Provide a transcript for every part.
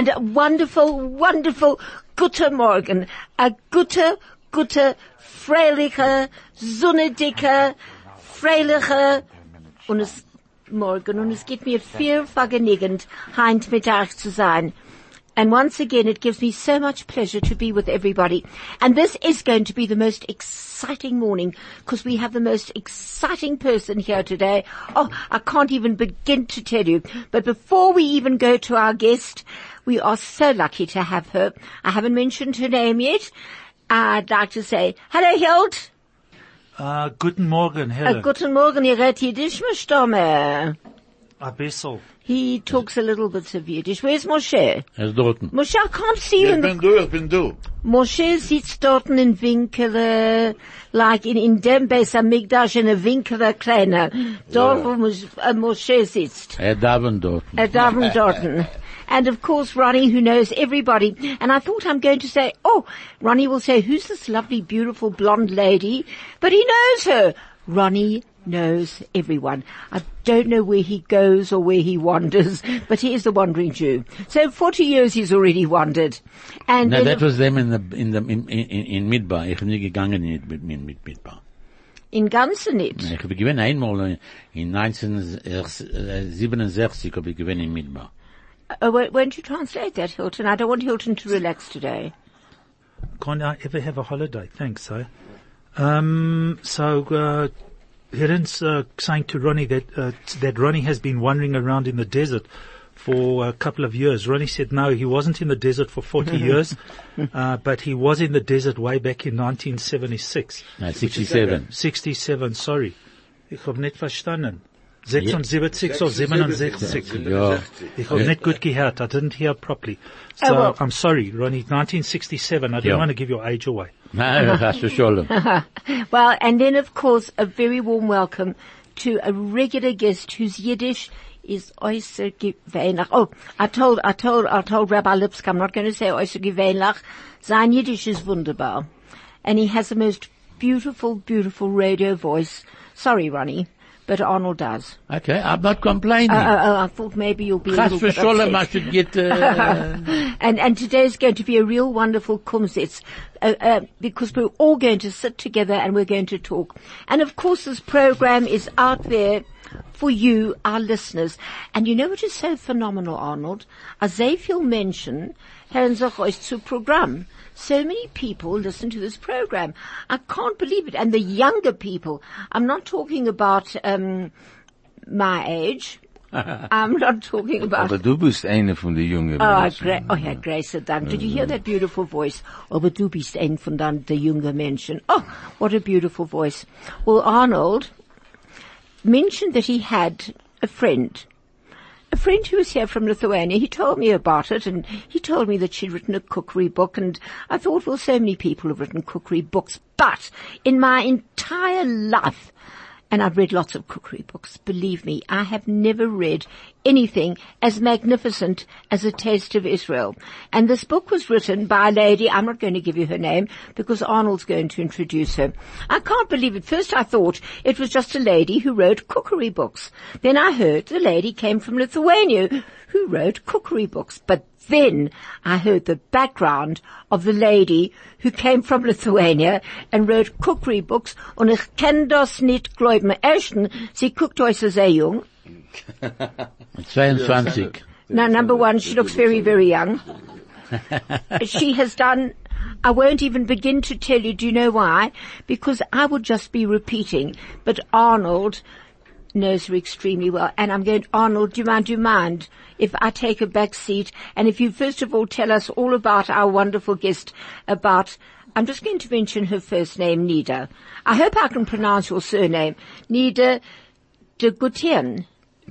and a wonderful, wonderful guten Morgen. A gute, gute, freiliche, sonnendicke, freiliche, und es Morgen und es gibt mir viel vergnügend, heint Mittag zu sein. And once again, it gives me so much pleasure to be with everybody. And this is going to be the most exciting morning because we have the most exciting person here today. Oh, I can't even begin to tell you. But before we even go to our guest, we are so lucky to have her. I haven't mentioned her name yet. I'd like to say, hello Hild. Uh, guten Morgen, Uh, guten Morgen, ihr Yiddish. A bissel. He talks a little bit of Yiddish. Where's Moshe? Er ist dort. Moshe, I can't see you Ich in the bin du, ich bin du. Moshe sitzt dort in Winkele, like in, in dem Beis Hamikdash in a Winkele kleiner. Dort, wo Mos- uh, Moshe sitzt. Er daven dort. At Davin Dorton. And of course Ronnie who knows everybody. And I thought I'm going to say, oh, Ronnie will say, who's this lovely, beautiful blonde lady? But he knows her. Ronnie knows everyone. I don't know where he goes or where he wanders, but he is the wandering Jew. So 40 years he's already wandered. And No, that was them in the, in the, in, in, in Midbar. Ich bin nie gegangen mit, mit, mit, mit Midbar. in Gansenit. Ich habe gewinn einmal in 1967 habe ich gewinn in Midbar. Uh, won't won't you translate that, Hilton? I don't want Hilton to relax today. Can't I ever have a holiday? Thanks, eh? Um, so, uh, Hiren's, uh, saying to Ronnie that, uh, that Ronnie has been wandering around in the desert for a couple of years. Ronnie said no, he wasn't in the desert for 40 years, uh, but he was in the desert way back in 1976. No, 67. 67, sorry. Ich hab nicht verstanden. 76 or 67. Ja. Ich habe nicht gut gehört. I didn't hear properly. So, Oh, well. I'm sorry, Ronnie. 1967. I don't Yeah. want to give your age away. Well, and then of course a very warm welcome to a regular guest whose Yiddish is äußer gewöhnlich. Oh, I told, I told, I told Rabbi Lipsk, I'm not going to say äußer gewöhnlich. Sein Yiddish is wunderbar. And he has the most beautiful, beautiful radio voice. Sorry, Ronnie, but Arnold does. Okay, I'm not complaining. Uh, uh, uh, I thought maybe you'll be a Chas little bit v'sholem, I should get, uh, and and today is going to be a real wonderful kumzits uh, uh, because we're all going to sit together and we're going to talk. And of course, this program is out there for you, our listeners. And you know what is so phenomenal, Arnold? As sehr viel Menschen hören sich euch zu Programm. So many people listen to this program. I can't believe it. And the younger people, I'm not talking about um, my age. I'm not talking about Aber du bist eine von den jungen Oh, Menschen. Oh Herr Grace, Dank. Did you hear that beautiful voice? Aber du bist ein von der jungen Menschen. Oh, what a beautiful voice. Well, Arnold mentioned that he had a friend. A friend who was here from Lithuania, he told me about it and he told me that she'd written a cookery book and I thought, well, so many people have written cookery books, but in my entire life, and I've read lots of cookery books. Believe me, I have never read anything as magnificent as A Taste of Israel. And this book was written by a lady, I'm not going to give you her name because Arnold's going to introduce her. I can't believe it. First I thought it was just a lady who wrote cookery books. Then I heard the lady came from Lithuania who wrote cookery books. But then I heard the background of the lady who came from Lithuania and wrote cookery books und ich kann das nicht glauben. Erstens, sie guckt euch sehr jung. 22. Now, number one, she looks very, very young. she has done, I won't even begin to tell you, do you know why? Because I would just be repeating, but Arnold knows her extremely well. And I'm going, Arnold, do you mind, do you mind if I take a back seat? And if you first of all tell us all about our wonderful guest, about, I'm just going to mention her first name, Nida. I hope I can pronounce your surname. Nida de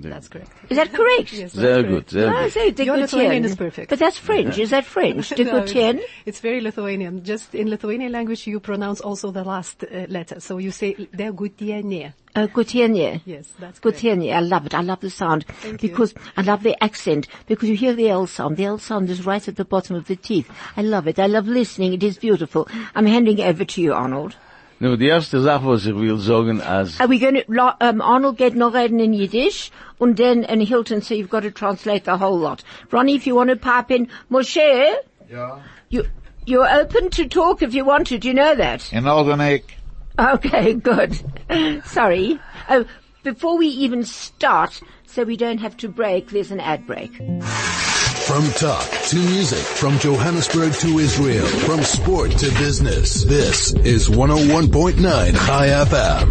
Gutierrez. That's correct. Is that correct? Yes, that's Sehr correct. gut, sehr Oh, gut. so Your Lithuanian is perfect. But that's French. Is that French? De No, it's- It's very Lithuanian. Just in Lithuanian language, you pronounce also the last uh, letter. So you say der Gutiene. Uh, Gutierrez. Yes, that's correct. Gutierrez. I love it. I love the sound. Thank you. because I love the accent. Because you hear the L sound. The L sound is right at the bottom of the teeth. I love it. I love listening. It is beautiful. I'm handing over to you, Arnold. Nu, die erste Sache, was ich will sagen, als, Are we going to, um, Arnold get noch reden in Yiddish, and then in Hilton, so you've got to translate the whole lot. Ronnie, if you want to pipe in, Moshe? Yeah. You, you're open to talk if you want to, do you know that? In Aldenek. Okay, good. Sorry. Oh, before we even start, so we don't have to break, there's an ad break. From talk to music, from Johannesburg to Israel, from sport to business. This is 101.9 Chai FM.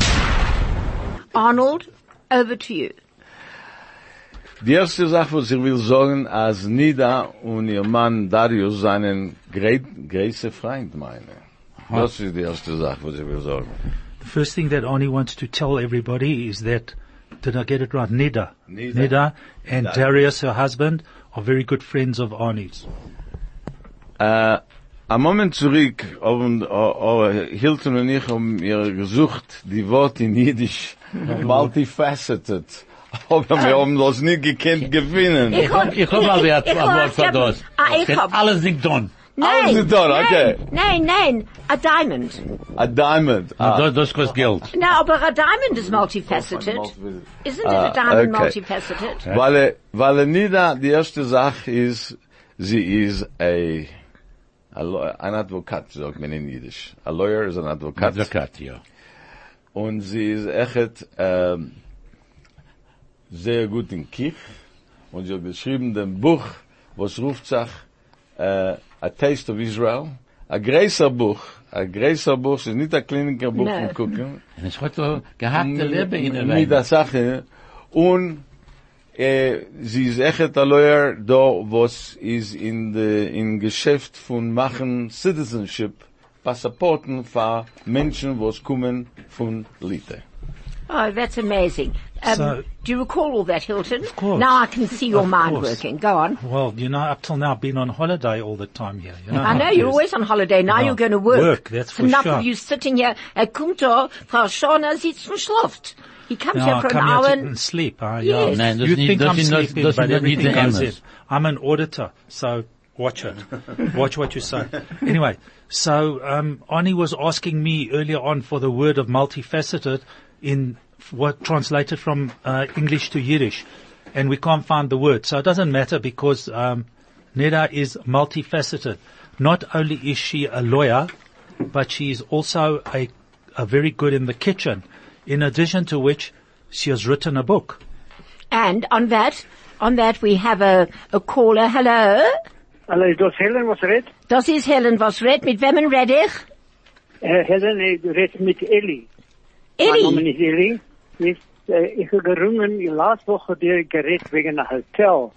Arnold, over to you. die erste Sache, was ich will sagen, als Nida und ihr Mann Darius seinen great, größten Freund meine. Das ist die erste Sache, was ich will sagen. The first thing that Arnie wants to tell everybody is that, did I get it right? Nida. Nida. and Darius, her husband, are very good friends of Arnie's. Äh, ein Moment zurück, haben, Hilton und ich haben mir gesucht, die Worte in Jiddisch, multifaceted. Aber wir haben das nicht gekannt gewinnen. Ich hab, Ich hab mal wer- ich ein hab- Wort für ich hab- das. Ah, ich Wird hab, alles nicht tun. Nein, Alles ist done, okay. Nein, nein, a diamond. A diamond. Ah. Das, das kostet Geld. No, but a diamond is multifaceted. Isn't it a Ah, diamond okay. multifaceted? Weil, weil er Nida, die erste Sache ist, sie ist a, a law- ein Advokat, sagt man in Jiddisch. A lawyer is ein Advokat. Advokat, ja. Und sie ist echt, ähm, sehr gut in Kich. Und sie hat geschrieben dem Buch, was ruft sich, äh, A Taste of Israel. A größer Buch. A größer Buch, es ist nicht ein kliniker Buch Gucken. Und es hat so gehackte Leben in der mit der. Sache. Und äh, sie ist echt ein Lawyer, da was ist in de in Geschäft von machen Citizenship Passaporten für Menschen, was kommen von Lite. Oh, that's amazing. Um, So- do you recall all that, Hilton? Of course. Now I can see your Of mind course. working. Go on. Well, you know, up till now, I've been on holiday all the time here. You know I know you're is. always on holiday. Now Yeah. you're going to work. Work, that's It's for enough sure. of you sitting here. Er kommt da, Frau Schorner sitzt und schläft. He comes No, here I for an come here hour to and and sleep. Uh, Yes. yeah. Nein, you nicht- think I'm sleeping, das but everything die goes in. I'm an auditor, so watch it. watch what you say. Anyway, so um, Ani was asking me earlier on for the word of multifaceted in what translated from uh, English to Yiddish, and we can't find the word. So it doesn't matter because um, Neda is multifaceted. Not only is she a lawyer, but she is also a, a very good in the kitchen. In addition to which, she has written a book. And on that, on that we have a, a caller. Hello? Hallo, is dat Helen was red? Das ist Helen, was red? Mit wem red ich? Uh, Helen eh, red met Ellie. Mijn naam Eddie. is Ellie. Yes, uh, ik heb gerungen, die laatste woche heb ik gered wegen een hotel.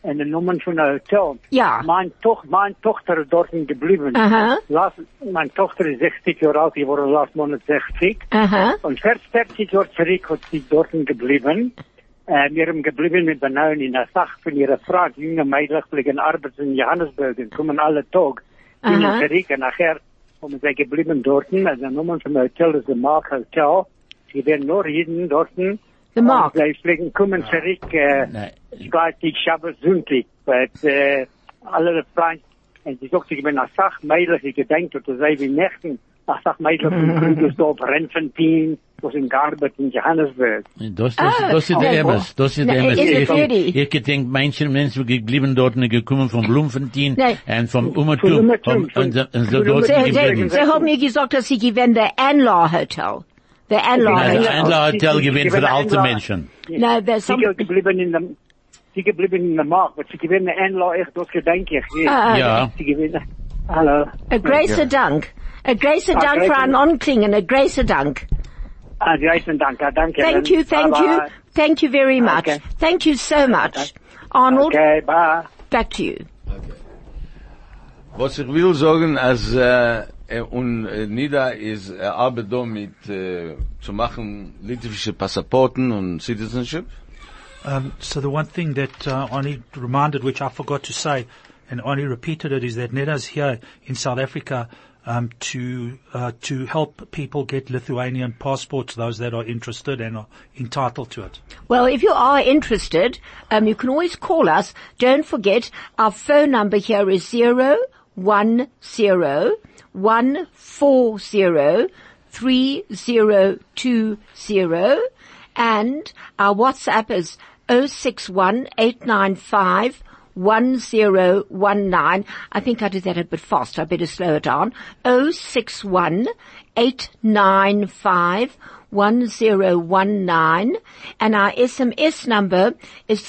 En de nummer van een hotel. Ja. Mijn, toch, mijn dochter is dort gebleven. Aha. Last, mijn dochter is 60 jaar oud, die wordt laatst maand 60. Uh-huh. Und 40 Jahre zurück hat sie dort geblieben. Äh, wir haben geblieben mit Bananen in der Sache von ihrer Frau, junge Mädchen, wegen Arbeit in Johannesburg, und kommen alle Tag. Gingen Aha. zurück, und nachher haben sie geblieben dort, also der Nummer vom Hotel ist der Mark Hotel. Sie werden nur jeden dort. The Mark. Und sie fliegen, kommen zurück, äh, Nein. Freitag, Schabbat, Sonntag. Weil, äh, alle Freunde, und sie sagt, ich bin eine Sache Mädchen, ich gedenkt, dass sie wie Nächten, eine Sache Mädchen von Krugersdorp, Randfontein, was in Garbet in Johannesburg. Das, das, Ah, das ist oh, der oh. Emmers. Das ist Na, der Emmers. ist es Ich, really? ich, ich gedenk, manche Menschen geblieben dort und gekommen von Bloemfontein Nein. und vom Von Umertum. Umertum, Und, und, von- und so von dort Sie, Umertum. geblieben. Sie, Sie haben mir gesagt, dass Sie gewinnen der Anlaw Hotel. Der Anlaw Nein, Hotel. das Einler Hotel Sie- sie gewinnt für gewinnen alte Menschen. No, there's Sie some, geblieben in dem, sie geblieben in der Markt, aber sie gewinnen Einlau echt, das gedenke ich. Ah, Ja. Sie gewinnen, hallo. a gracer Dank. A gracer Ah, Dank für gracer- ein Anklingen, a gracer Dank. Ah, die heißen Danke, danke. Thank you, thank you, thank you very much. Okay. Thank you so much. Arnold, Okay, bye. back to you. Was ich will sagen, als äh, äh, und äh, Nida ist äh, arbeitet da mit äh, zu machen litwische Passaporten und Citizenship. Um, so the one thing that uh, Ani reminded, which I forgot to say, and Ani repeated it, is that Neda's here in South Africa um, to uh, to help people get Lithuanian passports, those that are interested and are entitled to it. Well, if you are interested, um, you can always call us. Don't forget, our phone number here is zero one zero one four zero 3020 and our WhatsApp is 061 895 1019. I think I did that a bit fast. I better slow it down. 061 895 1019 and our SMS number is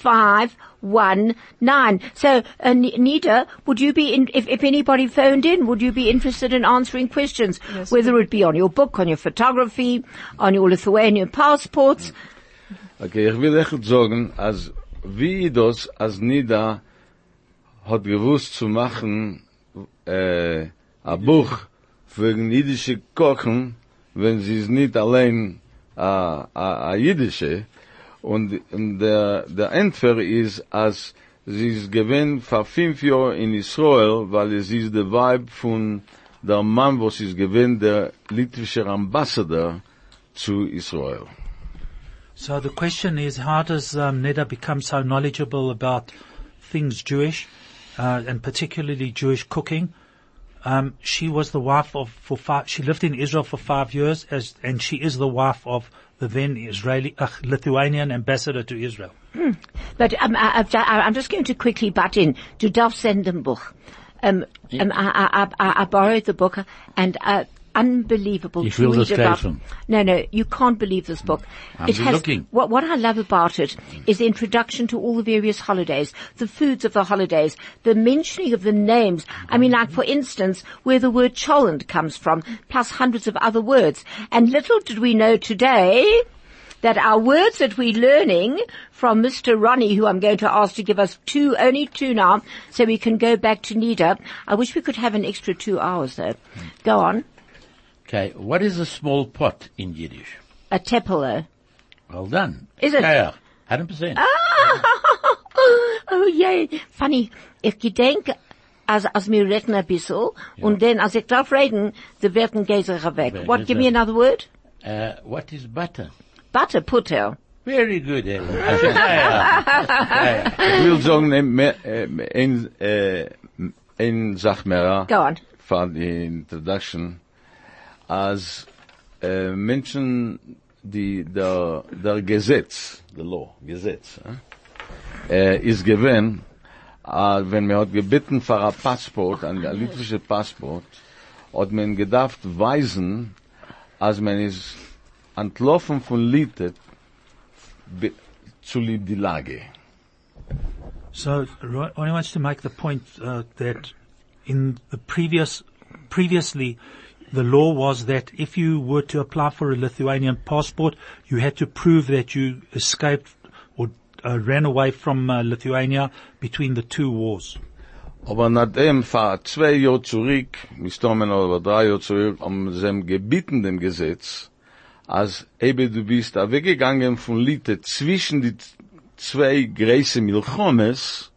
34519. So, uh, N- Nita, would you be in, if, if anybody phoned in, would you be interested in answering questions? Yes. Whether it be on your book, on your photography, on your Lithuanian passports. Okay, ich will echt sagen, als wie das, als Nida hat gewusst zu machen, äh, a Buch für jüdische Kochen, wenn sie ist nicht allein a, a, a jüdische, und, und der, der Entfer ist, als sie ist gewinn vor fünf Jahren in Israel, weil es ist der Vibe von der Mann, was ist gewinn der litwische Ambassador zu Israel. So the question is, how does um, Neda become so knowledgeable about things Jewish, uh, and particularly Jewish cooking? Um, she was the wife of for five. She lived in Israel for five years, as and she is the wife of the then Israeli uh, Lithuanian ambassador to Israel. But um, I, I've, I- I'm just going to quickly butt in. Du darfst senden Buch. Um, um, I, I, I, I borrowed the book and uh, unbelievable. Ich to read about- No, no, you can't believe this book. I'm it has, looking. What, what I love about it is the introduction to all the various holidays, the foods of the holidays, the mentioning of the names. I mean, like for instance, where the word cholent comes from, plus hundreds of other words. And little did we know today that our words that we're learning from Mr. Ronnie, who I'm going to ask to give us two, only two now, so we can go back to Nida. I wish we could have an extra two hours though. Go on. Okay, what is a small pot in Yiddish? A tepelo. Well done. Is it? Ja, ja. 100%. oh yay. Funny. Ich gedenk, als, als wir reden ein bisschen, und dann, als ich darf reden, die werden gehen weg. Weg, What, give me another word? Uh, what is butter? Butter, putter. Very good, Ellen. I said, ja, ja. Ja, ja. Ich will sagen, ne, me- äh, ein, äh, ein Sach Go on. für die Introduction, äh, Menschen, die der, der Gesetz, the law, Gesetz, äh, eh? äh, eh, ist gewinn, äh, uh, wenn man hat gebeten für ein Passport, ein litwisches Passport, hat man gedacht weisen, als man ist entlaufen von Litet, zu die Lage. So Ro- Ronnie wants to make the point uh, that in the previous, previously, the law was that if you were to apply for a Lithuanian passport, you had to prove that you escaped or uh, ran away from uh, Lithuania between the two wars. Aber nachdem vor zwei Jahren zurück, mistommen oder drei Jahre zurück, um sie gebeten dem Gesetz, als eben du bist weggegangen von Litte zwischen die zwei große Milchomes,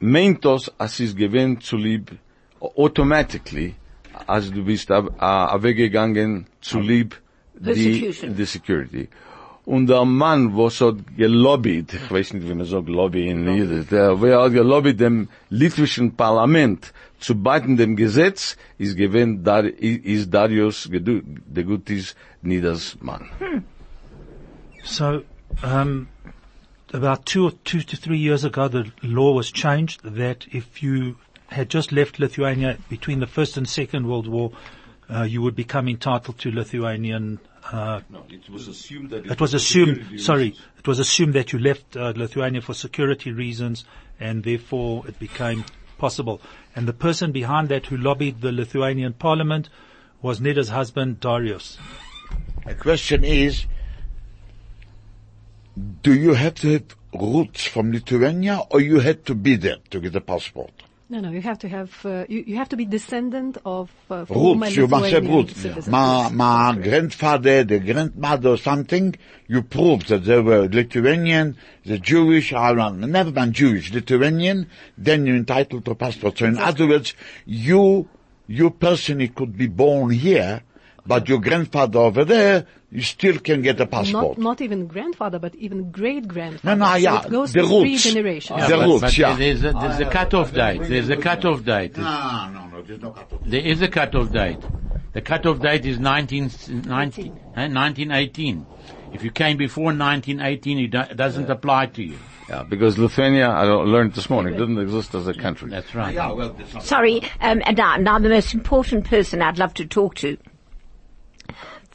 meint das, als es gewinnt zu lieb, automatically, als du bist da uh, weggegangen zu lieb die, die Security. Und der Mann, was hat gelobbyt, ich weiß nicht, wie man sagt, Lobby in Jiddisch, der, wer hat gelobbyt dem litwischen Parlament zu beiden dem Gesetz, ist gewinn, Dar, ist Darius Gedu- Degutis Nieders Mann. So, um, about two or two to three years ago, the law was changed that if you had just left Lithuania between the First and Second World War, uh, you would become entitled to Lithuanian. Uh, No, it was assumed that it was assumed. Sorry, it was assumed that you left uh, Lithuania for security reasons, and therefore it became possible. And the person behind that who lobbied the Lithuanian Parliament was Neda's husband Darius. The question is, do you have to have roots from Lithuania or you had to be there to get a passport? No, no, you have to have, uh, you, you have to be descendant of uh, Roots, you must have roots. citizens. My, my grandfather, the grandmother or something, you prove that they were Lithuanian, the Jewish, I never been Jewish, Lithuanian, then you're entitled to passport. So in other words, you, you personally could be born here, But your grandfather over there, you still can get a passport. Not, not even grandfather, but even great grandfather. No, no, yeah, So it goes the to three roots. generations. Yeah. The but, roots, but yeah. There's a, there's a cut-off date. There's a cut-off date. No, no, no, there's no cut-off. There is a cut-off date. The cut-off date is 19, 19, eh, 1918. If you came before 1918, it do- doesn't apply to you. Yeah, because Lithuania, I learned this morning, didn't exist as a country. That's right. Yeah, well, Sorry, um, and now, now the most important person I'd love to talk to.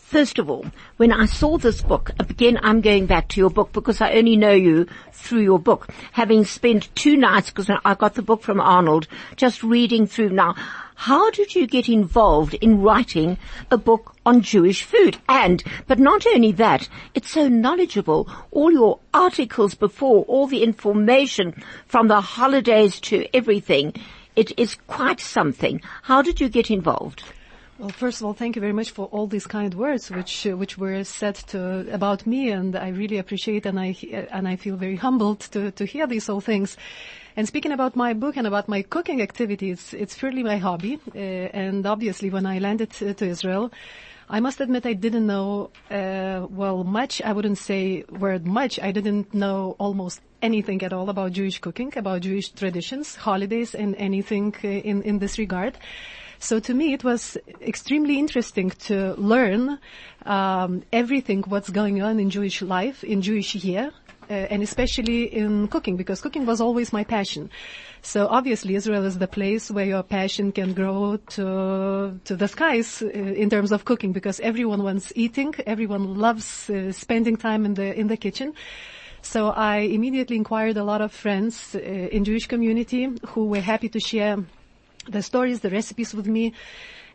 First of all, when I saw this book, again I'm going back to your book because I only know you through your book, having spent two nights, because I got the book from Arnold, just reading through now. How did you get involved in writing a book on Jewish food? And, but not only that, it's so knowledgeable. All your articles before, all the information from the holidays to everything. It is quite something. How did you get involved? Well, first of all, thank you very much for all these kind words which uh, which were said to about me, and I really appreciate and I and I feel very humbled to to hear these all things. And speaking about my book and about my cooking activities, it's purely my hobby. Uh, and obviously, when I landed to, Israel, I must admit I didn't know uh, well much. I wouldn't say word much. I didn't know almost anything at all about Jewish cooking, about Jewish traditions, holidays, and anything uh, in in this regard. So to me, it was extremely interesting to learn um, everything what's going on in Jewish life, in Jewish year, uh, and especially in cooking, because cooking was always my passion. So obviously, Israel is the place where your passion can grow to to the skies uh, in terms of cooking, because everyone wants eating, everyone loves uh, spending time in the in the kitchen. So I immediately inquired a lot of friends uh, in Jewish community who were happy to share the stories, the recipes with me.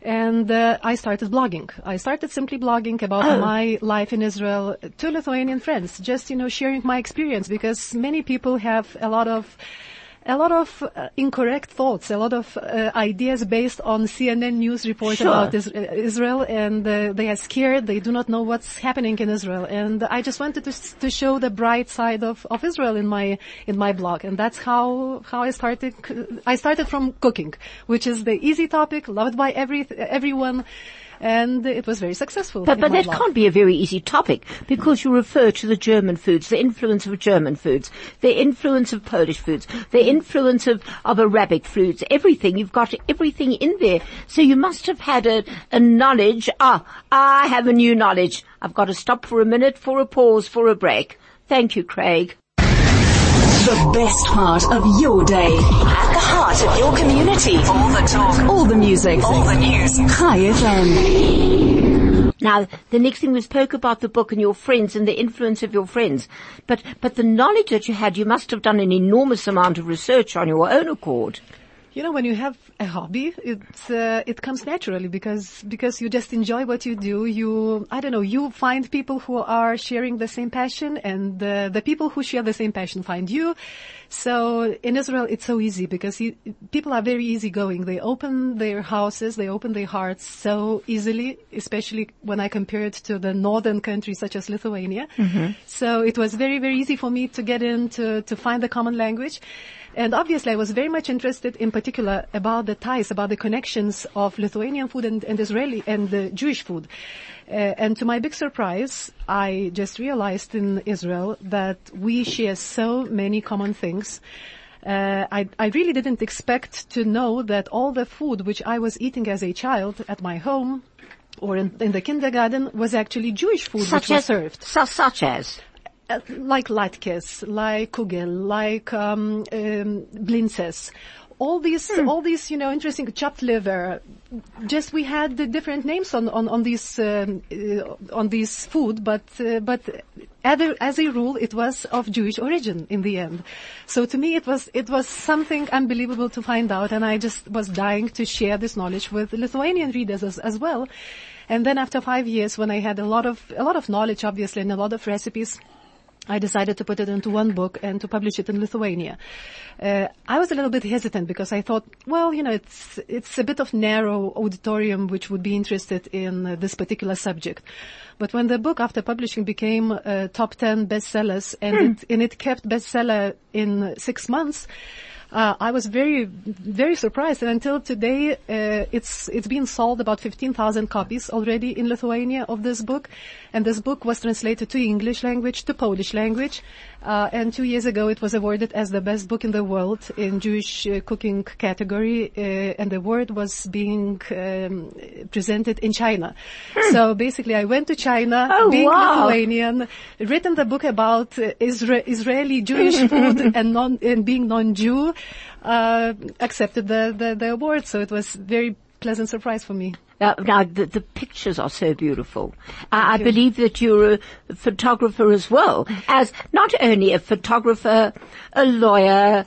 And uh, I started blogging. I started simply blogging about my life in Israel to Lithuanian friends, just you know sharing my experience because many people have a lot of a lot of uh, incorrect thoughts, a lot of uh, ideas based on CNN news reports Sure. about is- Israel, and uh, they are scared. They do not know what's happening in Israel, and I just wanted to s- to show the bright side of, of Israel in my in my blog, and that's how how I started. c- I started from cooking, which is the easy topic, loved by every everyone, and it was very successful. But, but that blog. can't be a very easy topic because you refer to the German foods, the influence of German foods, the influence of Polish foods, the influence of, of Arabic foods, everything. You've got everything in there. So you must have had a, a knowledge. Ah, I have a new knowledge. I've got to stop for a minute, for a pause, for a break. Thank you, Craig. The best part of your day. At the heart of your community. All the talk. All the music. All the news. Chai FM. Now, the next thing we spoke about the book and your friends and the influence of your friends. But, but the knowledge that you had, you must have done an enormous amount of research on your own accord. You know, when you have a hobby, it's uh, it comes naturally because because you just enjoy what you do. You I don't know. You find people who are sharing the same passion, and the the people who share the same passion find you. So in Israel, it's so easy because you, people are very easygoing. They open their houses, they open their hearts so easily, especially when I compare it to the northern countries such as Lithuania. So it was very very easy for me to get in to to find the common language. And obviously, I was very much interested, in particular, about the ties, about the connections of Lithuanian food and, and Israeli and the Jewish food. Uh, and to my big surprise, I just realized in Israel that we share so many common things. Uh, I, I really didn't expect to know that all the food which I was eating as a child at my home or in, in the kindergarten was actually Jewish food Such which was served su- such as. Uh, like latkes, like kugel, like um, um, blintzes. All these, all these, you know, interesting chopped liver. Just we had the different names on on on these um, uh, on these food, but uh, but as a, as a rule, it was of Jewish origin in the end. So to me, it was it was something unbelievable to find out, and I just was dying to share this knowledge with Lithuanian readers as, as well. And then after five years, when I had a lot of a lot of knowledge, obviously, and a lot of recipes. I decided to put it into one book and to publish it in Lithuania. Uh, I was a little bit hesitant because I thought, well, you know, it's it's a bit of narrow auditorium which would be interested in uh, this particular subject. But when the book, after publishing, became uh, top ten bestsellers and it, and it kept bestseller in six months, Uh, I was very, very surprised, and until today, uh, it's it's been sold about 15,000 copies already in Lithuania of this book, and this book was translated to English language, to Polish language, uh, and two years ago it was awarded as the best book in the world in Jewish uh, cooking category, uh, and the award was being um, presented in China. So basically, I went to China, Oh, being wow. Lithuanian, written the book about uh, Isra- Israeli Jewish food and non and being non-Jew, uh, accepted the, the the award. So it was very pleasant surprise for me. Now, now the, the pictures are so beautiful. I, I believe that you're a photographer as well, as not only a photographer, a lawyer,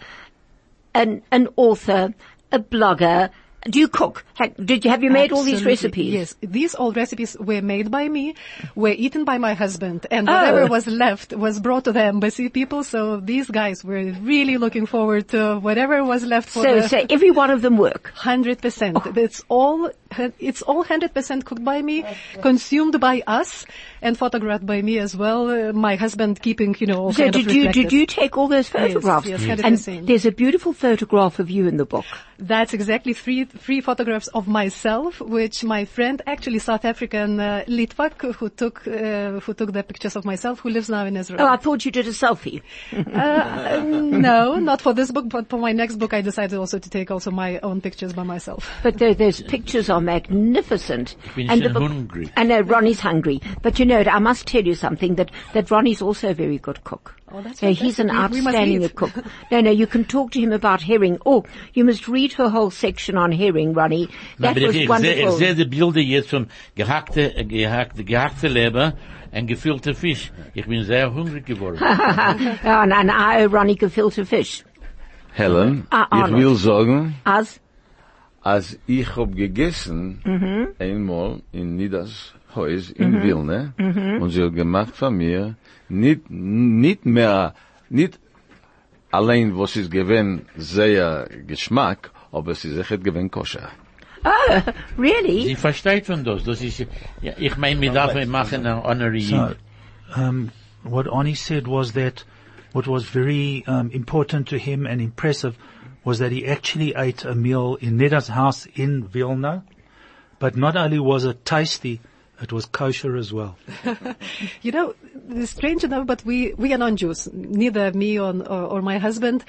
an an author, a blogger. Do you cook? Did you have you made all these recipes? Yes, these all recipes were made by me, were eaten by my husband, and Oh. whatever was left was brought to the embassy people. So these guys were really looking forward to whatever was left for So, the so every one of them work. Hundred percent. It's all it's all hundred percent cooked by me, consumed by us, and photographed by me as well. Uh, my husband keeping, you know, all So kind did of you did you take all those photographs? yes, Yes. and 100%. there's a beautiful photograph of you in the book. That's exactly three three photographs of myself, which my friend, actually South African uh, Litvak, who took uh, who took the pictures of myself, who lives now in Israel. Oh, I thought you did a selfie. Uh, no, not for this book, but for my next book, I decided also to take also my own pictures by myself. But tho- those pictures are magnificent. bin And the book- hungry. I know Ronnie's hungry, but you know, I must tell you something that that Ronnie's also a very good cook. That's So he's an. We- we outstanding eat. cook. No, no, you can talk to him about herring. Oh, you must read her whole section on herring, Ronnie. Na, That aber was ich, ich, sehe, ich wonderful. sehe die Bilder jetzt von gehackte, äh, eh, gehackte, gehackte Leber und gefüllter Fisch. Ich bin sehr hungrig geworden. Ja, and, and I owe Ronnie gefilte fish. Helen, Ah, ich Arnold. will sagen, As als ich hab gegessen, Mhm. einmal in Nidas Haus in mhm. Wilne, mhm. und sie hat gemacht von mir, nicht, nicht mehr, nicht allein, was ist gewinn, sehr Geschmack, aber es ist echt gewinn koscher. really? Sie versteht von das. Das ist, ja, ich meine, wir dürfen machen ein Honorary. So, um, what Arnie said was that what was very um, important to him and impressive was that he actually ate a meal in Neda's house in Vilna, but not only was it tasty, it was kosher as well. You know, strange enough, but we, we are non-Jews. Neither me or, or, or my husband.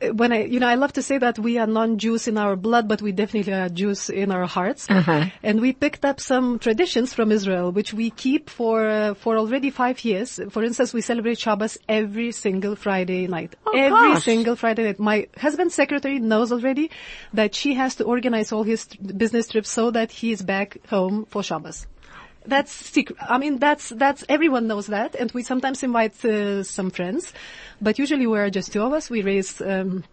When I, you know, I love to say that we are non-Jews in our blood, but we definitely are Jews in our hearts. Uh-huh. And we picked up some traditions from Israel, which we keep for, uh, for already five years. For instance, we celebrate Shabbos every single Friday night. Oh, every gosh. single Friday night. My husband's secretary knows already that she has to organize all his business trips so that he is back home for Shabbos. That's secret. I mean, that's that's everyone knows that, and we sometimes invite uh, some friends, but usually we're just two of us. We raise um,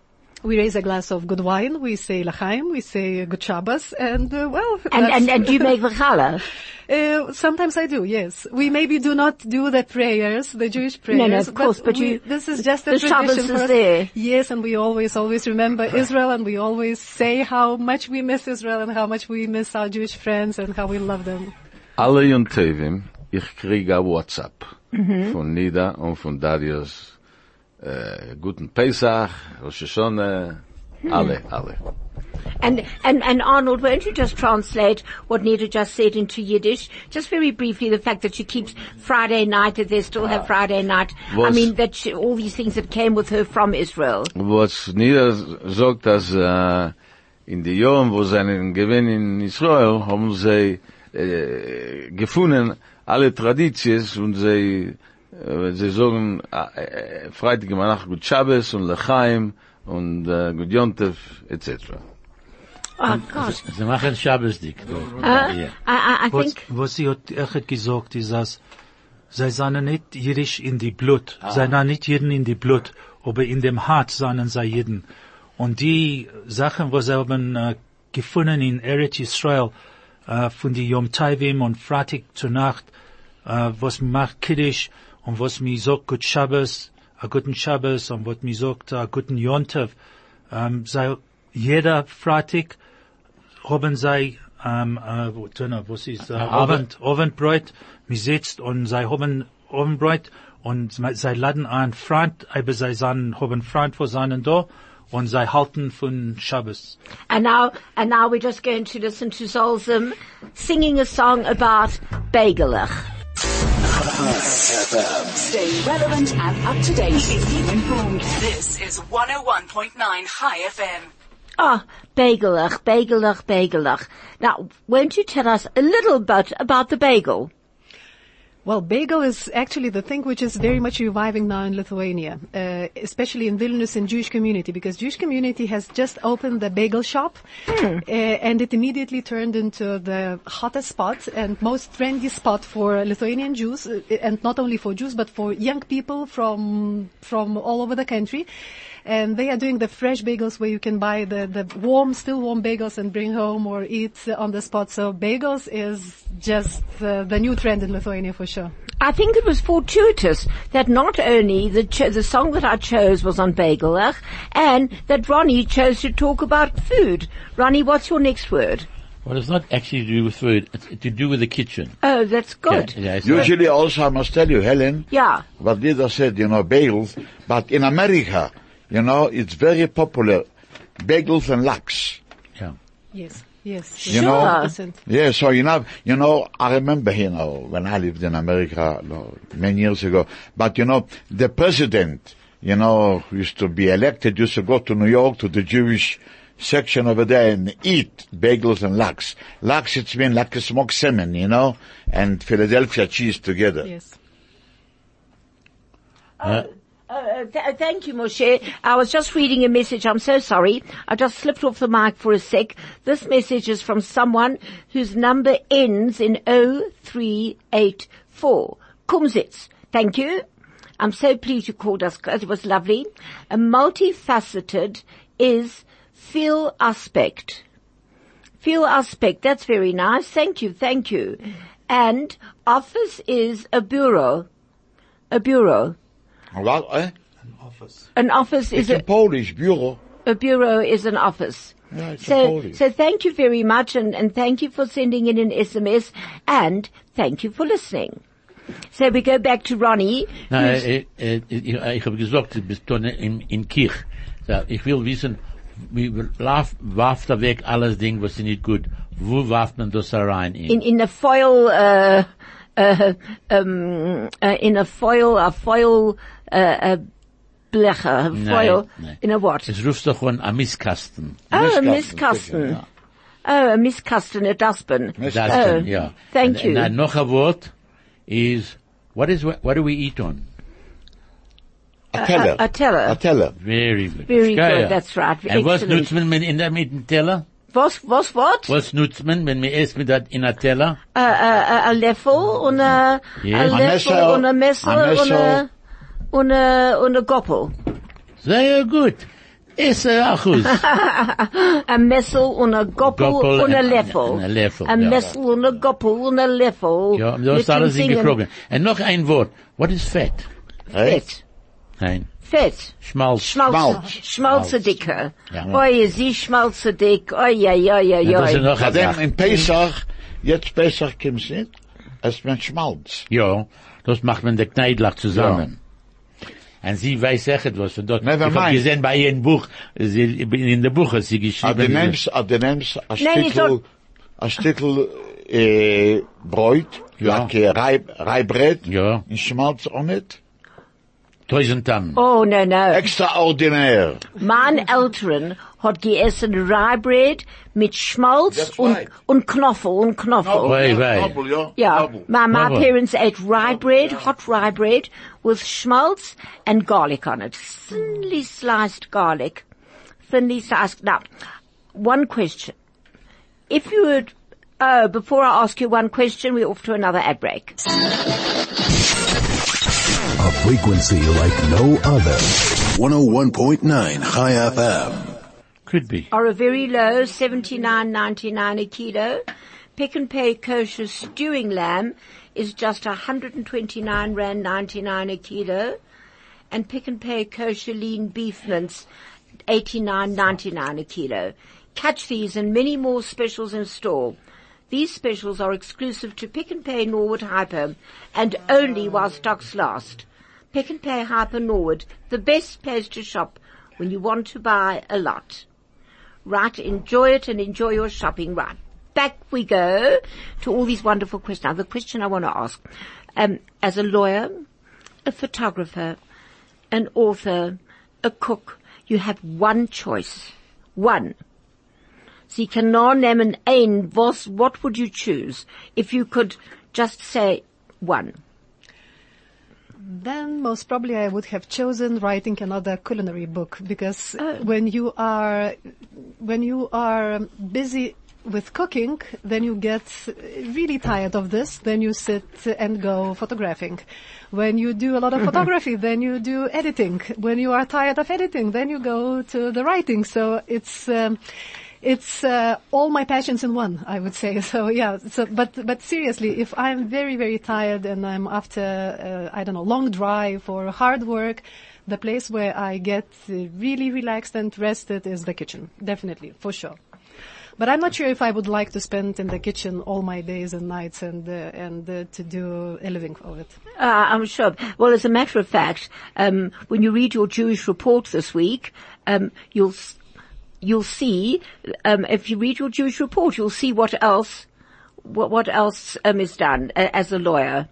we raise a glass of good wine. We say lachaim. We say good Shabbos, and uh, well, And, and, and do you make the challah? uh, sometimes I do. Yes, we maybe do not do the prayers, the Jewish prayers. No, no, of course, but we- you- This is just a the tradition Shabbos for is us. there. Yes, and we always, always remember Israel, and we always say how much we miss Israel and how much we miss our Jewish friends and how we love them. Alle Jontevim, ich kriege ein WhatsApp Mhm. von Nida und von Darius, äh, guten Pesach, Rosh Hashanah, Mhm. alle, alle. And, and, and Arnold, won't you just translate what Nita just said into Yiddish? Just very briefly, the fact that she keeps Friday night, that they still have Friday night. I mean, that she, all these things that came with her from Israel. Was Nida sagt, dass äh, in die Jahren, wo sie einen Gewinn in Israel, haben sie äh, gefunden alle Traditions und sie, äh, sie sagen, äh, äh, Freitag immer nach Gut Shabbos und Lechaim und äh, Gut Yontev, etc. Oh gosh. Sie machen Shabbos dick. I, Ja. I, I Was, think, was sie hat echt gesagt, ist, dass sie sind nicht jiddisch in die Blut, sie sind nicht jeden in die Blut, aber in dem Hart sind sie jeden. Und die Sachen, was sie haben äh, gefunden in Eretz Israel, äh, von die Yom Tovim und Freitag zur Nacht, äh, was man macht Kiddush und was mir sagt Gut Shabbos, a guten Shabbos und was mir sagt a guten Yontov, ähm, sei jeder Freitag haben sie, ähm, äh, wo- dunno, was ist, äh, Abend, Abendbrot, mir sitzt und sie haben Abendbrot und sie laden einen Freund, aber sie sagen, haben Freund vor seinen da und sie halten von Shabbos. And now, and now we're just going to listen to Zolzim singing a song about Begelach. Stay relevant and up to date. Keep informed. This is 101.9 Chai FM. Ah, Begelach, Begelach, Begelach. Now, won't you tell us a little bit about the bagel? Well, bagel is actually the thing which is very much reviving now in Lithuania, uh, especially in Vilnius and Jewish community, because Jewish community has just opened the bagel shop, uh, and it immediately turned into the hottest spot and most trendy spot for Lithuanian Jews, uh, and not only for Jews but for young people from from all over the country. And they are doing the fresh bagels where you can buy the, the warm, still warm bagels and bring home or eat on the spot. So bagels is just uh, the new trend in Lithuania for sure. I think it was fortuitous that not only the cho- the song that I chose was on Begelach, and that Ronnie chose to talk about food. Ronnie, what's your next word? Well, it's not actually to do with food. It's to do with the kitchen. Oh, that's good. Yeah, yeah, so- Usually also I must tell you, Helen, Yeah. what Lida said, you know, bagels, but in America, you know, it's very popular, bagels and lax. yeah. Yes, yes. You Sure. know, 100%. yeah, so you know, you know, I remember, you know, when I lived in America no, many years ago, but you know, the president, you know, used to be elected, used to go to New York to the Jewish section over there and eat bagels and lax. Lax, it's been like a smoked salmon, you know, and Philadelphia cheese together. Yes. Uh, uh, th- thank you, Moshe. I was just reading a message. I'm so sorry. I just slipped off the mic for a sec. This message is from someone whose number ends in 0384. Kumzits. Thank you. I'm so pleased you called us. It was lovely. A multifaceted is feel aspect. Feel aspect. That's very nice. Thank you. Thank you. And office is a bureau. A bureau. What, eh? An office is It's a, in Polish, bureau. a bureau is an office. Yeah, it's So, Polish. so thank you very much and, and thank you for sending in an SMS and thank you for listening. So we go back to Ronnie. Na, who's- äh, äh, ich, ich habe gesagt, du bist in, in Kirch. So, ich will wissen, wie warf, warf da weg alles Ding, was ist nicht gut. Wo warf man das rein in? in, in a foil, uh, uh, um, uh, in a foil, a foil, uh, uh, blecher, a Nein, foil, nein. in a what? Es rufst doch an a Misskasten. Oh, a Misskasten, miskasten. Oh, a miskasten, a dustbin. Dustbin, Oh, yeah. Thank and, you. And noch a word is, what is, what do we eat on? A teller. a teller. A teller. Very good. Very good, that's right. Und was Excellent. nutzt man mit, in der, mit Teller? Was, was, what? Was nutzt man, wenn man isst mit dat in a Teller? a, a, a Löffel und a, Ja. a Ein Löffel Messer, und a Messer ein und a, Messer. und a, und a Goppel. Sehr gut. Esse Achus. A Messel und a Goppel Goppel und a und- Löffel. und a Löffel, A ja. Messel und a Goppel und a Löffel. Ja, du Mit hast alles dem Ding Singen. gefragt. Und noch ein Wort. What is fat? Fett. Nein. Fett. Schmalz. Schmalz. Schmalzedicker. Ja. Oi, sie schmalzedick. Oi, oi, oi, oi, Ja, das ist noch Sache. in Pesach, jetzt Pesach kommt's nicht, es wird Schmalz. Ja, das macht man der Kneidlach zusammen. Und sie weiß echt etwas von dort. Never ich habe gesehen bei ihrem Buch, sie, in der Buch hat sie Ah, du geschrieben. nimmst, ah, du nimmst ein Stückel, ein Stückel, äh, Bräut, Ja. like, Reib, Reibbrett, Ja. in Schmalz auch nicht. Tausend Tannen. Oh, no, no. Extraordinär. Mein Eltern hat gegessen Ryebrad mit Schmalz That's und, right. und Knoffel und Knoffel. Wei, wei. Knobbel, ja. Yeah, Knobbel. my, my Knobbel. parents ate rye bread, hot rye bread, with schmaltz and garlic on it. Thinly sliced garlic. Thinly sliced. Now, one question. If you would, oh, before I ask you one question, we're off to another ad break. A frequency like no other. 101.9 Chai FM. Could be. Are a very low 79.99 a kilo. Pick n Pay kosher stewing lamb is just 129 rand 99 a kilo. And Pick n Pay kosher lean beef mince 89.99 a kilo. Catch these and many more specials in store. These specials are exclusive to Pick n Pay Norwood Hyper and only while stocks last. Pick n Pay Hyper Norwood, the best place to shop when you want to buy a lot. Right, enjoy it and enjoy your shopping. Right, back we go to all these wonderful questions. Now, the question I want to ask, um, as a lawyer, a photographer, an author, a cook, you have one choice. One. Sie kann nur ein. Was, what would you choose? If you could just say one. Then most probably I would have chosen writing another culinary book because when you are when you are busy with cooking, then you get really tired of this. Then you sit and go photographing. When you do a lot of photography, then you do editing. When you are tired of editing, then you go to the writing. So it's. Um, it's uh, all my passions in one, I would say. So yeah. So, but but seriously, if I'm very very tired and I'm after uh, I don't know long drive or hard work, the place where I get uh, really relaxed and rested is the kitchen. Definitely, for sure. But I'm not sure if I would like to spend in the kitchen all my days and nights and uh, and uh, to do a living of it. Uh, I'm sure. Well, as a matter of fact, um, when you read your Jewish report this week, um, you'll you'll see um, if you read your Jewish report, you'll see what else what what else um, is done uh, as a lawyer.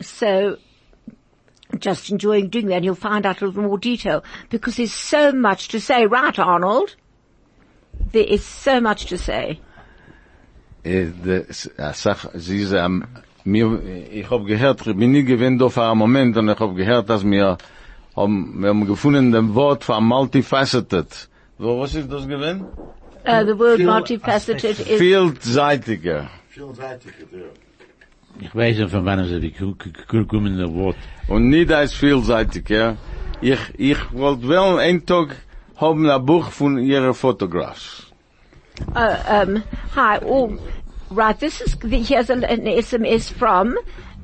So. Just enjoying doing that, and you'll find out a little more detail because there's so much to say, right, Arnold? There is so much to say. Ist, ähm, mir, ich hab gehört, ich bin nie gewinnt auf einen Moment und ich hab gehört, dass wir haben, wir haben gefunden den Wort für multifaceted. Wo, was ist das gewinnt? Uh, the word Feel multifaceted is Vielseitiger. Ich weiß nicht, von wann sie gekommen das Wort. Und nicht als vielseitig, ja. Ich, ich wollte wel ein Tag haben ein Buch von ihren Photographs. Uh, um, hi, all right. This is here's a, an SMS from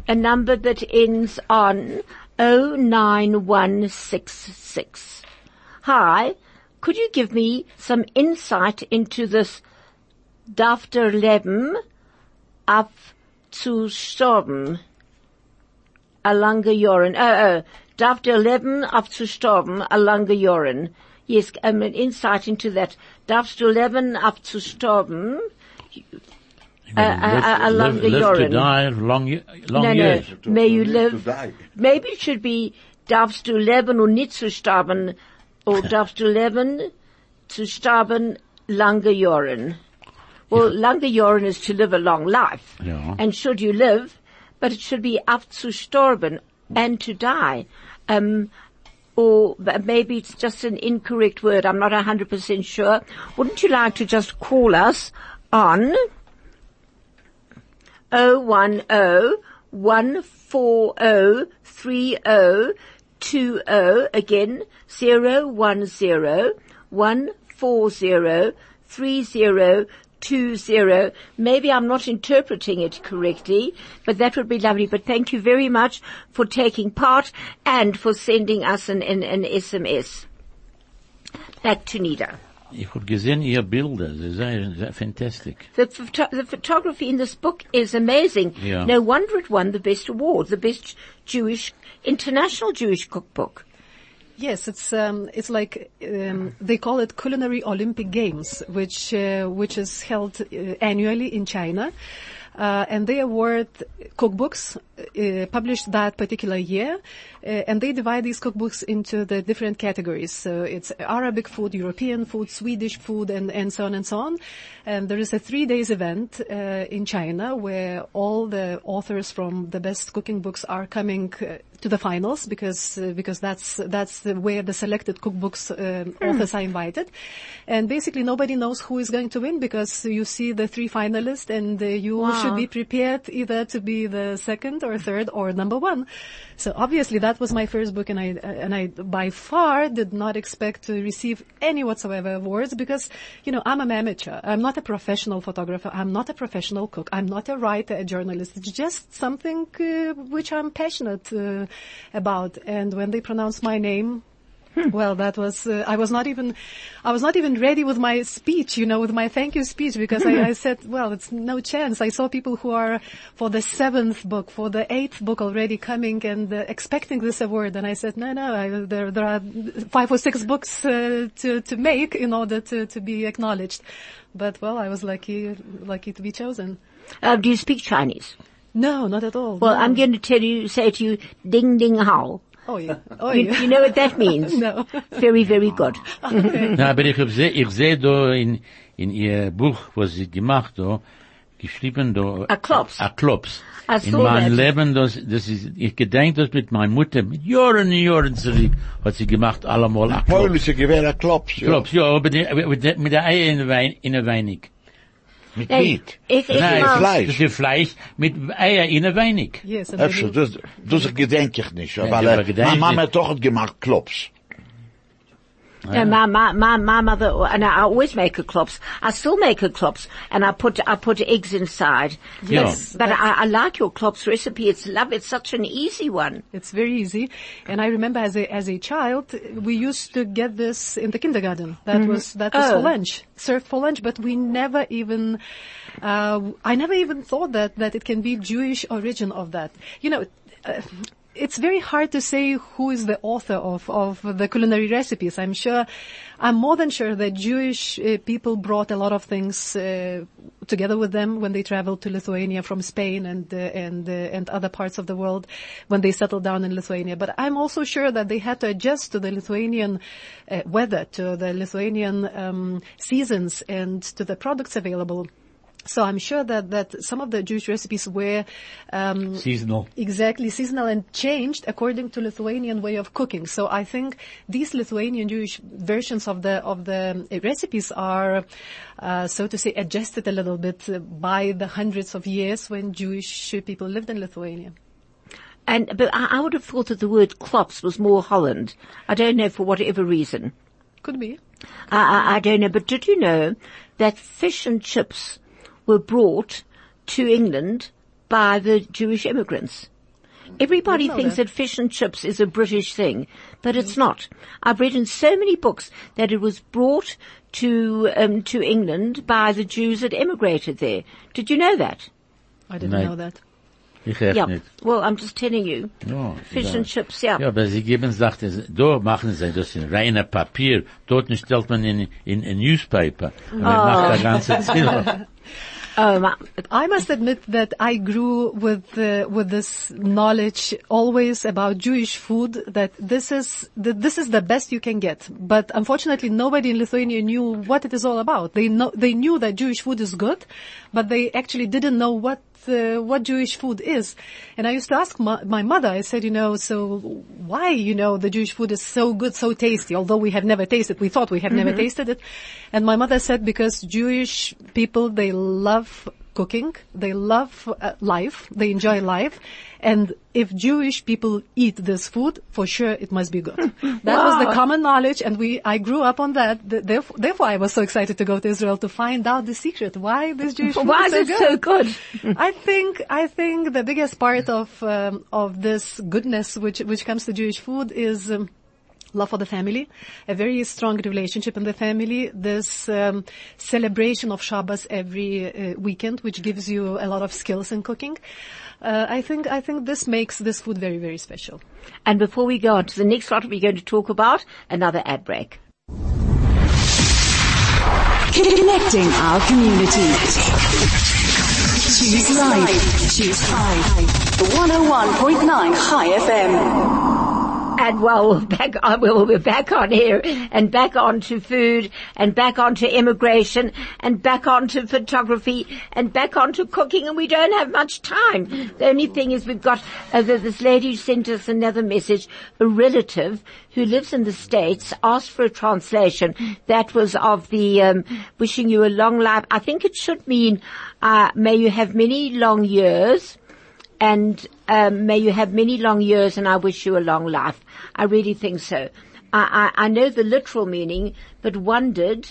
a number that ends on 09166. Hi, could you give me some insight into this Dafter Leben abzustorben? A lange Joren. Oh, oh. Dafter Leben abzustorben, a lange Joren. Yes, um, an insight into that. Darfst du leben abzustorben? Uh, a- a longer live, live to die, long, long no, years. no. May you live. Maybe it should be, darfst du leben und nicht zu sterben, or darfst du leben zu sterben lange Jahren. Well, lange Jahren is to live a long life. Ja. And should you live, but it should be abzustorben and to die. Um, or maybe it's just an incorrect word. I'm not 100% sure. Wouldn't you like to just call us on 010 140 3020 again 010 140 3020 Maybe I'm not interpreting it correctly, but that would be lovely. But thank you very much for taking part and for sending us an, an, an SMS. Back to Nida. Ich hab gesehen ihr Bilder, sie sind sehr fantastic. The, photo- the photography in this book is amazing. Yeah. No wonder it won the best award, the best Jewish, international Jewish cookbook. Yes, it's um, it's like um, they call it culinary Olympic Games, which uh, which is held uh, annually in China, uh, and they award cookbooks uh, published that particular year, and they divide these cookbooks into the different categories. So it's Arabic food, European food, Swedish food, and and so on and so on. And there is a three days event uh, in China where all the authors from the best cooking books are coming. Uh, to the finals because uh, because that's that's the, where the selected cookbooks um, authors are invited, and basically nobody knows who is going to win because you see the three finalists and uh, you Wow. should be prepared either to be the second or third or number one. So obviously that was my first book, and I and I by far did not expect to receive any whatsoever awards because you know I'm an amateur. I'm not a professional photographer. I'm not a professional cook. I'm not a writer, a journalist. It's just something uh, which I'm passionate uh, about. And when they pronounce my name, Well, that was, uh, I was not even, I was not even ready with my speech, you know, with my thank you speech because I, I said, well, it's no chance. I saw people who are for the seventh book, for the eighth book already coming and uh, expecting this award. And I said, no, no, I, there, there are five or six books uh, to, to make in order to, to be acknowledged. But well, I was lucky, lucky to be chosen. Uh, do you speak Chinese? No, not at all. Well, no. I'm going to tell you, say to you, ding ding hao. Oh yeah. Oh You, yeah. you know what that means? No. Very, very good. Na, aber ich hab seh, ich seh da in, in ihr Buch, was sie gemacht da, geschrieben da. A Klops. A Klops. I In saw meinem that. Leben, das, das ist, ich gedenk das mit meiner Mutter, mit Jahren und Jahren zurück, hat sie gemacht, allemal a Klops. Polnische Gewehrer Klops, ja. Klops, ja, aber die, mit, der- mit Eier in der Wein, in der Weinig. Mit Hey, Meat. ich, ich Nein, mal- Fleisch. Das ist Fleisch mit Eier in der Weinig. Yes. And Efter, then- das, das gedenk ich nicht, Ja, weil aber äh, gedenk meine Mama ich. hat doch gemacht Klops. No, my, my, my, my mother, and I always make a klops. I still make a klops, and I put, I put eggs inside. Yes, But I, I like your klops recipe. It's love. It's such an easy one. It's very easy. And I remember as a, as a child, we used to get this in the kindergarten. That mm-hmm. was, that was Oh. for lunch, served for lunch, but we never even, uh, I never even thought that, that it can be Jewish origin of that. You know, uh, it's very hard to say who is the author of, of the culinary recipes. I'm sure, I'm more than sure that Jewish uh, people brought a lot of things uh, together with them when they traveled to Lithuania from Spain and uh, and uh, and other parts of the world when they settled down in Lithuania. But I'm also sure that they had to adjust to the Lithuanian uh, weather, to the Lithuanian um, seasons, and to the products available. So I'm sure that, that some of the Jewish recipes were um, Seasonal. exactly seasonal and changed according to Lithuanian way of cooking. So I think these Lithuanian Jewish versions of the of the recipes are, uh, so to say, adjusted a little bit uh, by the hundreds of years when Jewish people lived in Lithuania. And, but I, I would have thought that the word klops was more Holland. I don't know for whatever reason. Could be. I, I, I don't know, but did you know that fish and chips were brought to England by the Jewish immigrants? Everybody thinks that. that fish and chips is a British thing, but it's not. I've read in so many books that it was brought to um, to England by the Jews that emigrated there. Did you know that? I didn't Nein. know that. Ich echt yeah. nicht. Well, I'm just telling you. Ja, Fish ja. and chips, yeah. Ja, aber sie geben, sagt es, da machen sie das in reiner Papier, dort stellt man in, in, in Newspaper. Und man macht das ganze Zimmer. Oh, my, I must admit that I grew with uh, with this knowledge always about Jewish food that this is that this is the best you can get. But unfortunately, nobody in Lithuania knew what it is all about. They know they knew that Jewish food is good, but they actually didn't know what uh, what Jewish food is. And I used to ask my, my mother. I said, you know, so why you know the Jewish food is so good, so tasty? Although we have never tasted, we thought we have never tasted it. And my mother said because Jewish people they love cooking. They love uh, life. They enjoy life. And if Jewish people eat this food, for sure it must be good. That was the common knowledge and we, I grew up on that. Therefore, therefore I was so excited to go to Israel to find out the secret. Why this Jewish food why is is so it good. so good? I think I think the biggest part of um, of this goodness which which comes to Jewish food is um, love for the family, a very strong relationship in the family. This um, celebration of Shabbos every uh, weekend, which gives you a lot of skills in cooking. Uh, I think I think this makes this food very very special. And before we go on to the next lot, we're going to talk about another ad break. Connecting our community. Choose life. Choose Chai. 101.9 Chai FM. And well, we're back on, well, we're back on here and back onto food and back onto immigration and back onto photography and back onto cooking and we don't have much time. The only thing is we've got, uh, this lady sent us another message, a relative who lives in the States asked for a translation that was of the, um, wishing you a long life. I think it should mean, uh, may you have many long years and um, may you have many long years and I wish you a long life. I really think so. I, I, I know the literal meaning, but wondered,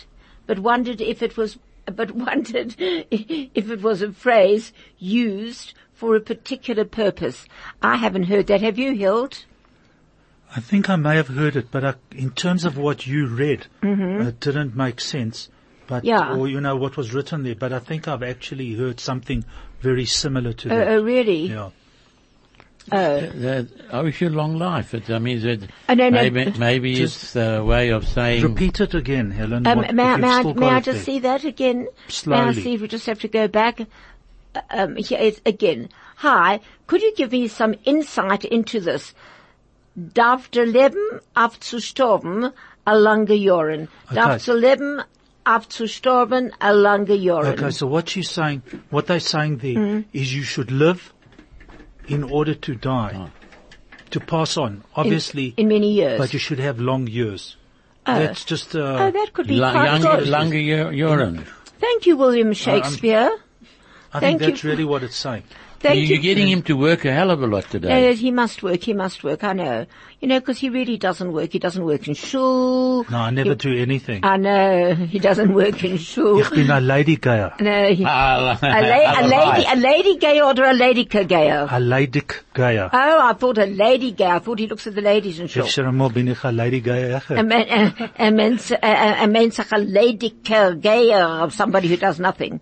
but wondered if it was, but wondered if it was a phrase used for a particular purpose. I haven't heard that. Have you, Hild? I think I may have heard it, but I, in terms of what you read, it didn't make sense. But, Mm-hmm. Yeah. or you know, what was written there, but I think I've actually heard something very similar to Oh, that. oh, really? Yeah. Oh. That, I wish you a long life. It, I mean, that Oh, no, no. maybe, maybe Just it's a way of saying, Repeat it again, Helen. Um, what- may, I- may, I, may I just there. see that again? Slowly. May I see if we just have to go back? Um, here it again. Hi, could you give me some insight into this? Darf der Leben abzustorben a lange Jahren? Darf Okay. der Leben abzustorben a lange Jahren? Okay, so what she's saying, what they're saying there is Mm. you should live in order to die, to pass on. Obviously, in many years. but you should have long years. That's just, uh, oh, that could be la- quite younger, good. longer year. Thank you, William Shakespeare. I thank think you that's for- really what it's saying. Thank You're you. getting him to work a hell of a lot No, today. he must work. He must work. I know. You know, because he really doesn't work. He doesn't work in shul. No, I never do anything. I know he doesn't work in shul. Ich bin a lady gayer. No, he, Ah, a, la- a lady, a lady gay or a lady gayer. A lady gayer. Oh, I thought a lady gay. I thought he looks at the ladies in shul. Efter einmal bin ich a lady gayer. A man, a, a man's, a, a man's a lady gayer of somebody who does nothing.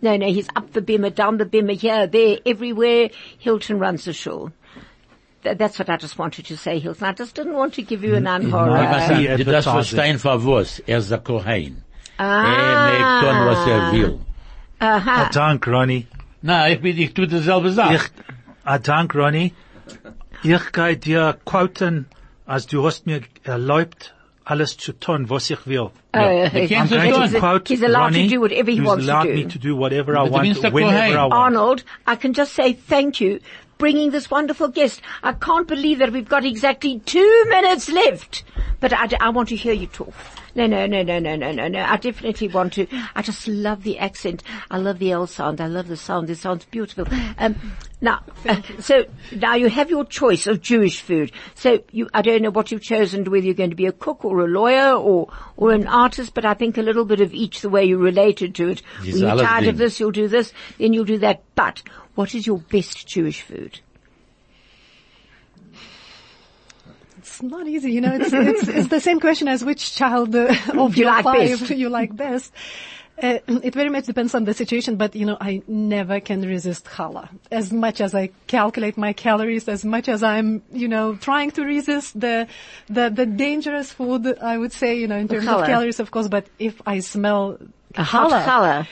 No, no, he's up the bimah, down the bimah, here, there, everywhere. Hilton runs the shul. Th- That's what I just wanted to say, Hilton. I just didn't want to give you an unhorror. I see Du darfst advertising. verstehen, für was. Er ist der Kohen. Er Ah. mag tun, was er will. Aha. Dank, Ronnie. Na, ich bin, ich tue dieselbe Sache. Ich, a Dank, Ronnie. Ich gehe dir quoten, als du hast mir erlaubt, alles zu tun, was ich will. Oh, Du he's, I'm going to he's, quote he's allowed Ronnie, to do whatever he wants to do. allowed do. me to do whatever I want, Mr. whenever I want. Arnold, I can just say thank you bringing this wonderful guest. I can't believe that we've got exactly two minutes left. But I, I want to hear you talk. No, no, no, no, no, no, no, no. I definitely want to. I just love the accent. I love the L sound. I love the sound. It sounds beautiful. Um, now, uh, so now you have your choice of Jewish food. So you, I don't know what you've chosen, whether you're going to be a cook or a lawyer or, or an artist, but I think a little bit of each the way you related to it. Yes, When you're tired of this, you'll do this, then you'll do that. But what is your best Jewish food? It's not easy, you know. It's it's, it's the same question as which child uh, of You your like five best. you like best. Uh, it very much depends on the situation, but you know, I never can resist challah. As much as I calculate my calories, as much as I'm, you know, trying to resist the, the, the dangerous food, I would say, you know, in terms Challah. of calories, of course, but if I smell A challah, challah.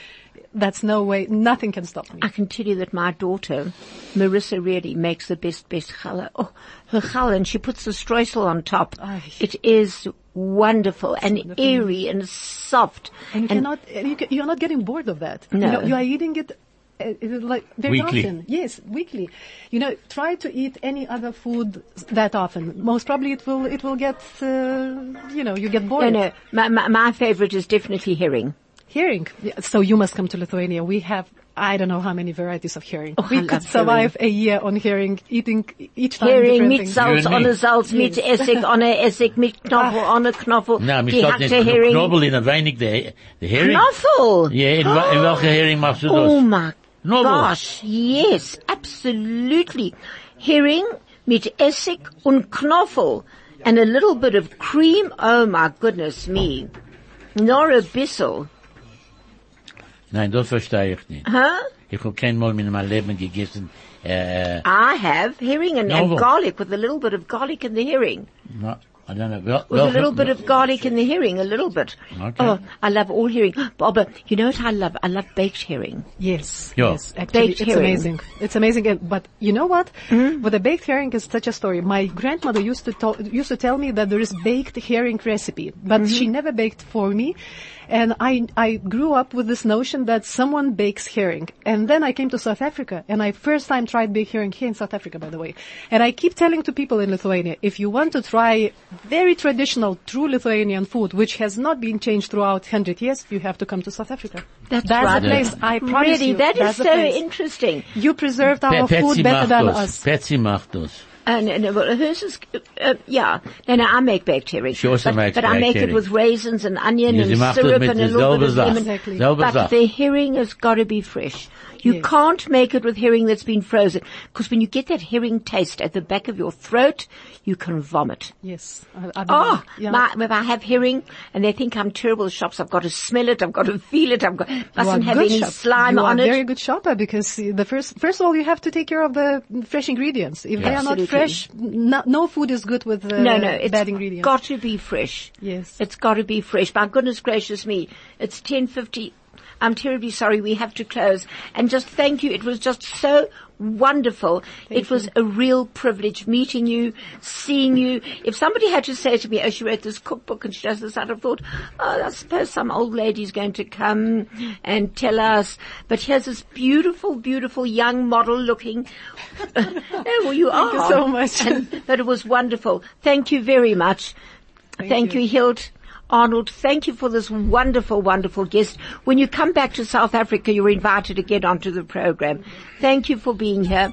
That's no way, nothing can stop me. I can tell you that my daughter, Marissa really makes the best, best challah. Oh, her challah, and she puts the streusel on top. Ay. It is wonderful and wonderful. airy and soft. And you cannot, and you, ca- you're not getting bored of that. No. You, know, you are eating it, uh, uh, like very Weekly. often. Yes, weekly. You know, try to eat any other food that often. Most probably it will, it will get, uh, you know, you get bored. No, no, my, my, my favorite is definitely herring. Herring. So you must come to Lithuania. We have, I don't know how many varieties of herring. Oh, we love could survive a year on herring, eating each time Herring different mit things. Salz, You and ohne me. Salz, mit Essig, ohne Essig, mit ah. Knoffel, ohne Knoffel. Na, mir Die statt nicht hackte Knobel in ein wenig der, der Hering. Knoffel! Ja, in, in welcher Hering machst du Oh my Knobel. gosh, yes, absolutely. Herring mit Essig und Knoffel and a little bit of cream. Oh my goodness me. Nor a bissel. Nein, das verstehe ich nicht. Huh? Ich habe kein Mal in meinem Leben gegessen, äh, äh I have herring and, and garlic with a little bit of garlic in the herring. no, I don't know. Wel, With a welche- little bit of garlic in the herring, a little bit. Okay. Oh, I love all herring. Barbara, you know what I love? I love baked herring. Yes, Yeah. yes. Actually, Baked it's herring. amazing. It's amazing. But you know what? Hmm? With a baked herring is such a story. My grandmother used to to- used to tell me that there is baked herring recipe, but Mm-hmm. she never baked for me. And I I grew up with this notion that someone bakes herring. And then I came to South Africa, and I first time tried baked herring here in South Africa, by the way. And I keep telling to people in Lithuania, if you want to try very traditional, true Lithuanian food, which has not been changed throughout hundred years, you have to come to South Africa. That's That's right. the place. I promise Really, you. that is that's the so place. interesting. You preserved Pe- our food better than das. us. Patsy macht das. Uh, no, no, well, hers is, uh, yeah. No, no, I make baked herring. She also but, makes But I baked make it with raisins and onion Ja, and syrup and a little bit of lemon. Exactly. Selbe But the herring has got to be fresh. You Yes. can't make it with herring that's been frozen. Because when you get that herring taste at the back of your throat, you can vomit. Yes. I, I Oh, yeah. my, if I have herring and they think I'm terrible shops, I've got to smell it, I've got to feel it, I've got, You mustn't have any shop- slime you on are a very good shopper because the first, first of all, you have to take care of the fresh ingredients. If they are not Absolutely. fresh, no, no food is good with uh, no, no, it's bad ingredients. got to be fresh. Yes. It's got to be fresh. My goodness gracious me. It's 10.50. I'm terribly sorry we have to close. And just thank you. It was just so wonderful. it was a real privilege meeting you, seeing you. If somebody had to say to me, oh, she wrote this cookbook and she does this, I'd have thought, oh, I suppose some old lady's going to come and tell us. But here's this beautiful, beautiful young model looking. oh, well, you are. Thank you so much. And, but it was wonderful. Thank you very much. Thank, you. Hilt. Arnold, thank you for this wonderful, wonderful guest. When you come back to South Africa, you're invited to get onto the program. Thank you for being here.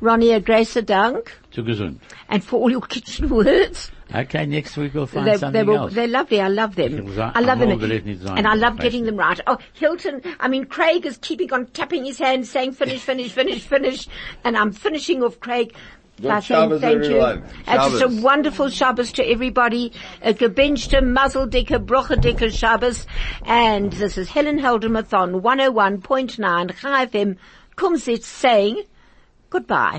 Ronnie, a grace dank. Zu gesund. And for all your kitchen words. Okay, next week we'll find They, something they else. they're lovely. I love them. Ich will sagen, I love them. all bereit nicht sein. And I love getting them right. Oh, Hilton, I mean, Craig is keeping on tapping his hand saying finish, finish, finish, finish. And I'm finishing off Craig. Good Shabbos, thank you. everyone. It's just a wonderful Shabbos to everybody. Uh, a gebenchte, muzzle-dicke, broche-dicke Shabbos. And this is Helen Heldermath on 101.9 Chai FM. Kumzits saying goodbye.